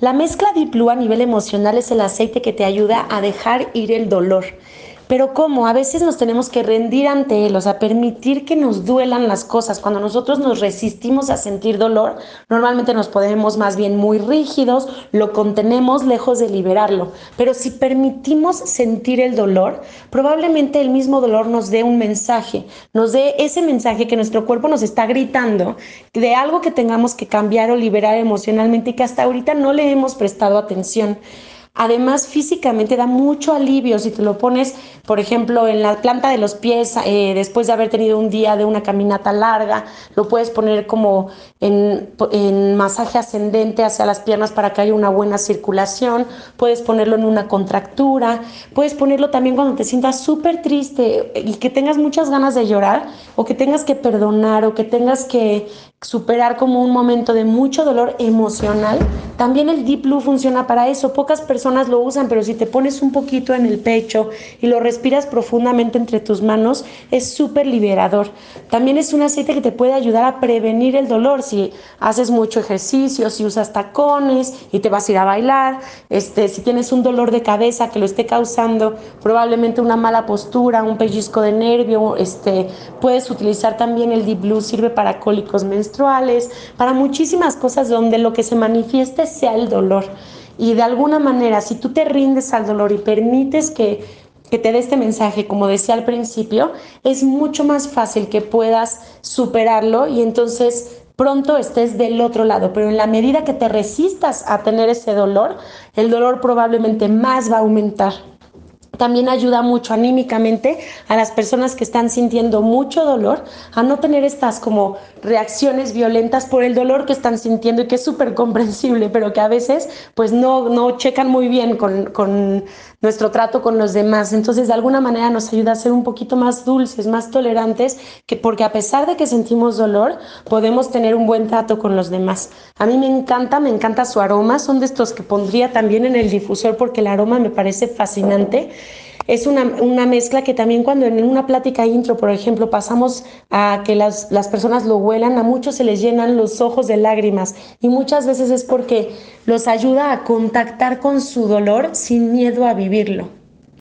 La mezcla Deep Blue a nivel emocional es el aceite que te ayuda a dejar ir el dolor. Pero ¿cómo? A veces nos tenemos que rendir ante él, o sea, permitir que nos duelan las cosas. Cuando nosotros nos resistimos a sentir dolor, normalmente nos ponemos más bien muy rígidos, lo contenemos lejos de liberarlo. Pero si permitimos sentir el dolor, probablemente el mismo dolor nos dé un mensaje, nos dé ese mensaje que nuestro cuerpo nos está gritando de algo que tengamos que cambiar o liberar emocionalmente y que hasta ahorita no le hemos prestado atención. Además, físicamente da mucho alivio si te lo pones, por ejemplo, en la planta de los pies, eh, después de haber tenido un día de una caminata larga, lo puedes poner como en, en, masaje ascendente hacia las piernas para que haya una buena circulación, puedes ponerlo en una contractura, puedes ponerlo también cuando te sientas súper triste y que tengas muchas ganas de llorar o que tengas que perdonar o que tengas que superar como un momento de mucho dolor emocional. También el Deep Blue funciona para eso. Pocas personas lo usan, pero si te pones un poquito en el pecho y lo respiras profundamente entre tus manos, es súper liberador. También es un aceite que te puede ayudar a prevenir el dolor. Si haces mucho ejercicio, si usas tacones y te vas a ir a bailar, este, si tienes un dolor de cabeza que lo esté causando, probablemente una mala postura, un pellizco de nervio, este, puedes utilizar también el Deep Blue, sirve para cólicos menstruales para muchísimas cosas donde lo que se manifieste sea el dolor. Y de alguna manera, si tú te rindes al dolor y permites que, que te dé este mensaje, como decía al principio, es mucho más fácil que puedas superarlo y entonces pronto estés del otro lado, pero en la medida que te resistas a tener ese dolor, el dolor probablemente más va a aumentar también ayuda mucho anímicamente a las personas que están sintiendo mucho dolor a no tener estas como reacciones violentas por el dolor que están sintiendo y que es súper comprensible, pero que a veces pues no, no checan muy bien con, con nuestro trato con los demás. Entonces de alguna manera nos ayuda a ser un poquito más dulces, más tolerantes, que porque a pesar de que sentimos dolor, podemos tener un buen trato con los demás. A mí me encanta, me encanta su aroma, son de estos que pondría también en el difusor porque el aroma me parece fascinante es una, mezcla que también cuando en una plática intro, por ejemplo, pasamos a que las, las personas lo huelan, a muchos se les llenan los ojos de lágrimas y muchas veces es porque los ayuda a contactar con su dolor sin miedo a vivirlo.